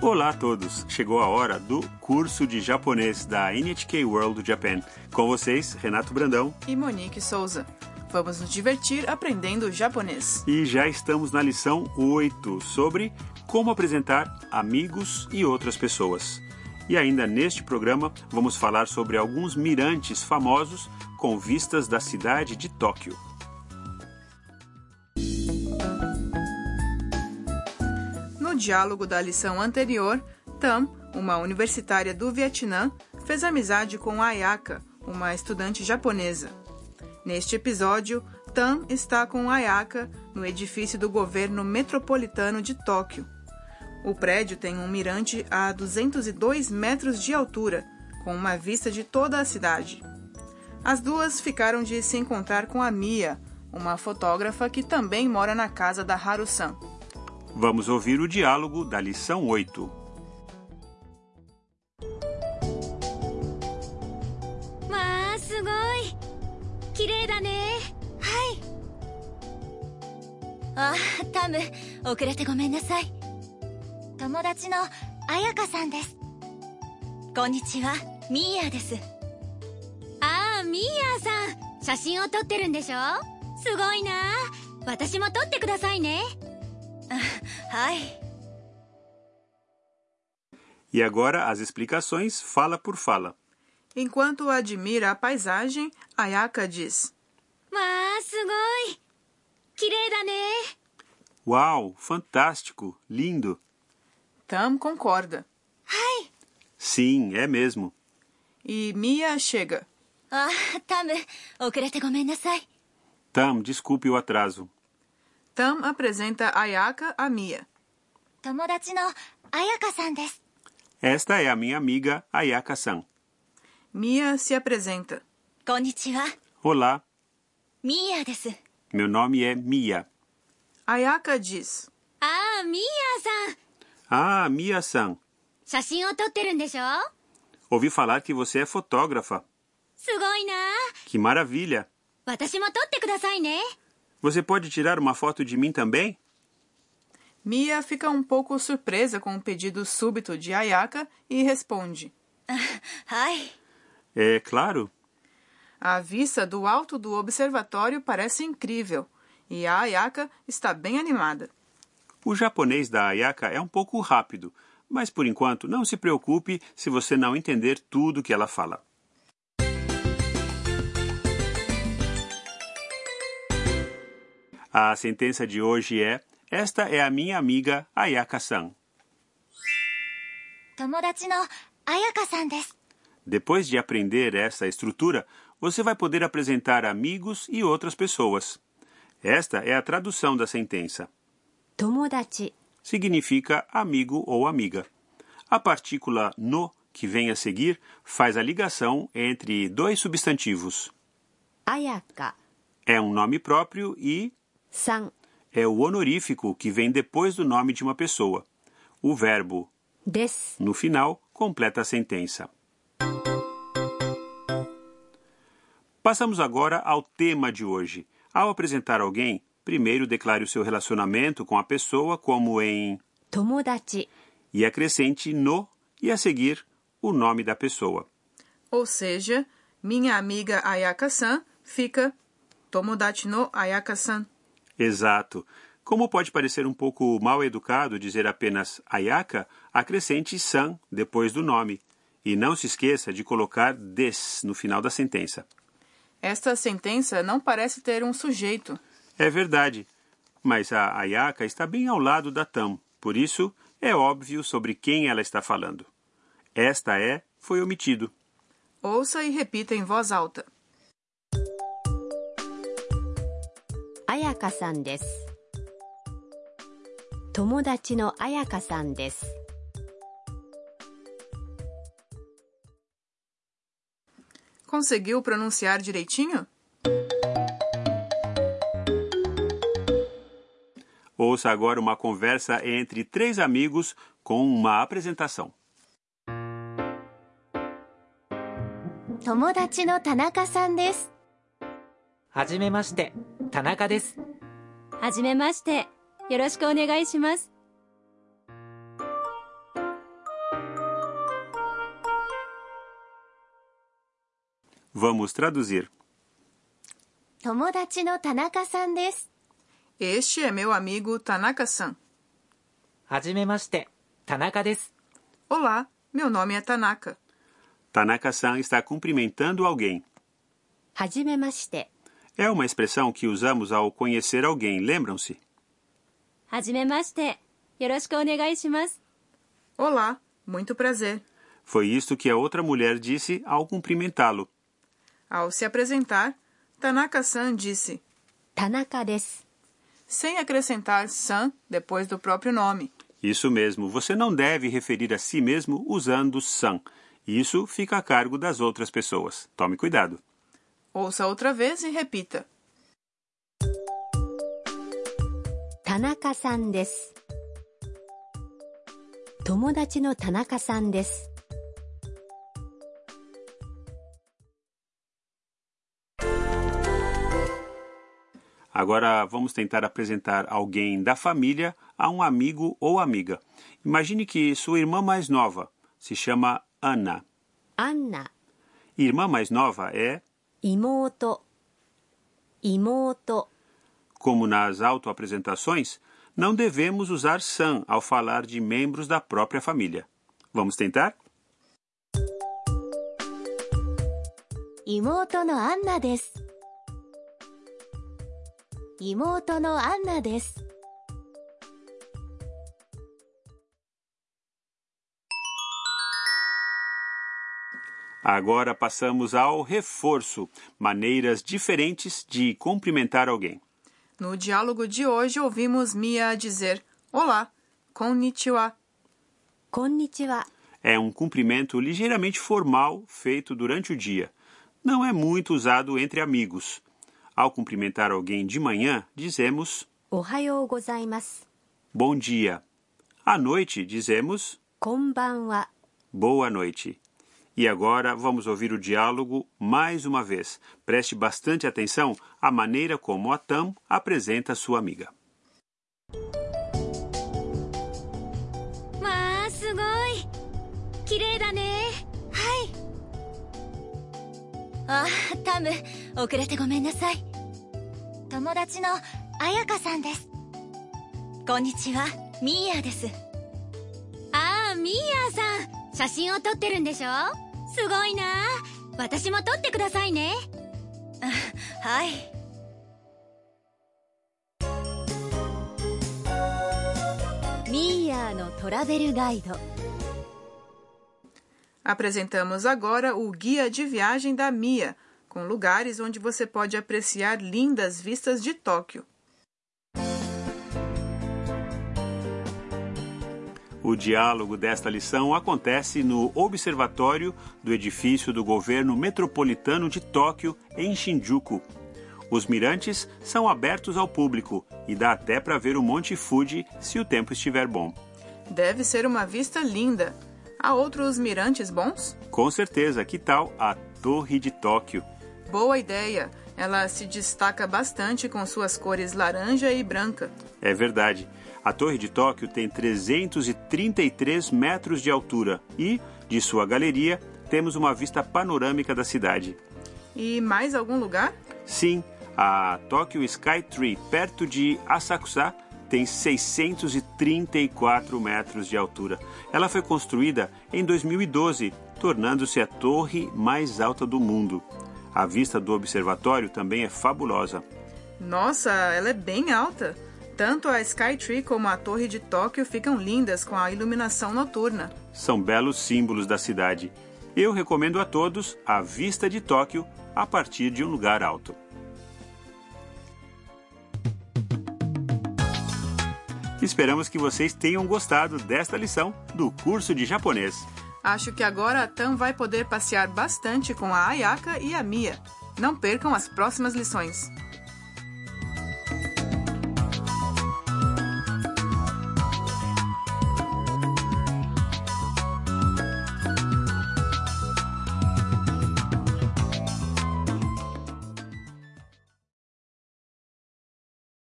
Olá a todos! Chegou a hora do curso de japonês da NHK World Japan. Com vocês, Renato Brandão. E Monique Souza. Vamos nos divertir aprendendo japonês. E já estamos na lição 8 sobre como apresentar amigos e outras pessoas. E ainda neste programa vamos falar sobre alguns mirantes famosos com vistas da cidade de Tóquio. Diálogo da lição anterior, Tam, uma universitária do Vietnã, fez amizade com Ayaka, uma estudante japonesa. Neste episódio, Tam está com Ayaka no edifício do governo metropolitano de Tóquio. O prédio tem um mirante a 202 metros de altura, com uma vista de toda a cidade. As duas ficaram de se encontrar com a Mia, uma fotógrafa que também mora na casa da Haru-san. Vamos ouvir o diálogo da lição 8. まあすごい綺麗だねはいあタム遅れてごめんなさい友達の彩香さんですこんにちはミーヤですああミーヤさん写真を撮ってるんでしょすごいな私も撮ってくださいね Ai. E agora as explicações fala por fala. Enquanto admira a paisagem, Ayaka diz: Uau, fantástico, lindo. Tam concorda. Ai. Sim, é mesmo. E Mia chega. Ah, Tam, Tam, desculpe o atraso. Tam apresenta Ayaka a Mia. Esta é a minha amiga Ayaka-san. Mia se apresenta. Konnichiwa. Olá. Mia desu. Meu nome é Mia. Ayaka diz. Ah, Mia-san. Ah, Mia-san. Ouvi falar que você é fotógrafa. Que maravilha. Você pode tirar uma foto de mim também? Mia fica um pouco surpresa com o pedido súbito de Ayaka e responde: Ai. É claro. A vista do alto do observatório parece incrível e a Ayaka está bem animada. O japonês da Ayaka é um pouco rápido, mas por enquanto não se preocupe se você não entender tudo que ela fala. A sentença de hoje é: Esta é a minha amiga Ayaka-san. Depois de aprender essa estrutura, você vai poder apresentar amigos e outras pessoas. Esta é a tradução da sentença. Tomodachi significa amigo ou amiga. A partícula no que vem a seguir faz a ligação entre dois substantivos. Ayaka é um nome próprio e san é o honorífico que vem depois do nome de uma pessoa. O verbo des no final completa a sentença. Passamos agora ao tema de hoje. Ao apresentar alguém, primeiro declare o seu relacionamento com a pessoa como em tomodachi e acrescente no e a seguir o nome da pessoa. Ou seja, minha amiga Ayaka-san fica tomodachi no Ayaka-san. Exato. Como pode parecer um pouco mal educado dizer apenas Ayaka, acrescente san depois do nome. E não se esqueça de colocar des no final da sentença. Esta sentença não parece ter um sujeito. É verdade, mas a Ayaka está bem ao lado da Tam, por isso é óbvio sobre quem ela está falando. Esta é foi omitido. Ouça e repita em voz alta. 彩香さんです友達の彩香さんです Conseguiu pronunciar direitinho? Ouça agora uma conversa entre três amigos com uma apresentação. 友達の田中さんですはじめまして、田中ですはじめましてよろしくお願いします友達の田中さんです Este é meu amigo Tanaka-san. はじめまして、田中です。Olá, meu nome é Tanaka. Tanaka-san está cumprimentando alguém. はじめまして。É uma expressão que usamos ao conhecer alguém, lembram-se? Olá, muito prazer. Foi isto que a outra mulher disse ao cumprimentá-lo. Ao se apresentar, Tanaka-san disse: Tanaka desu. Sem acrescentar san depois do próprio nome. Isso mesmo, você não deve referir a si mesmo usando san. Isso fica a cargo das outras pessoas. Tome cuidado. Ouça outra vez e repita. 田中さんです友達の田中さんです Agora vamos tentar apresentar alguém da família a um amigo ou amiga. Imagine que sua irmã mais nova se chama Ana. アンナ Irmã mais nova é, Imoto. Imoto. Como nas autoapresentações, não devemos usar san ao falar de membros da própria família. Vamos tentar? Imoto no Anna desu. Imoto no Anna desu. Agora passamos ao reforço, maneiras diferentes de cumprimentar alguém. No diálogo de hoje ouvimos Mia dizer Olá, konnichiwa. Konnichiwa. É um cumprimento ligeiramente formal feito durante o dia. Não é muito usado entre amigos. Ao cumprimentar alguém de manhã, dizemos Ohayou gozaimasu. Bom dia. À noite, dizemos Konbanwa. Boa noite. E agora vamos ouvir o diálogo mais uma vez. Preste bastante atenção à maneira como a Tam apresenta sua amiga. まあすごい綺麗だねはいあタム遅れてごめんなさい友達の彩香さんですこんにちはミーヤですああミーヤさん写真を撮ってるんでしょ すごいな私も撮ってくださいねはいミーヤのトラベルガイド Apresentamos agora o guia de viagem da Mia, com lugares onde você pode apreciar lindas vistas de Tóquio. O diálogo desta lição acontece no observatório do edifício do governo metropolitano de Tóquio, em Shinjuku. Os mirantes são abertos ao público e dá até para ver o Monte Fuji se o tempo estiver bom. Deve ser uma vista linda. Há outros mirantes bons? Com certeza, que tal a Torre de Tóquio? Boa ideia! Ela se destaca bastante com suas cores laranja e branca. É verdade. A Torre de Tóquio tem 333 metros de altura e, de sua galeria, temos uma vista panorâmica da cidade. E mais algum lugar? Sim, a Tokyo Sky Tree, perto de Asakusa, tem 634 metros de altura. Ela foi construída em 2012, tornando-se a torre mais alta do mundo. A vista do observatório também é fabulosa. Nossa, ela é bem alta. Tanto a Skytree como a Torre de Tóquio ficam lindas com a iluminação noturna. São belos símbolos da cidade. Eu recomendo a todos a vista de Tóquio a partir de um lugar alto. Esperamos que vocês tenham gostado desta lição do curso de japonês. Acho que agora a Tam vai poder passear bastante com a Ayaka e a Mia. Não percam as próximas lições.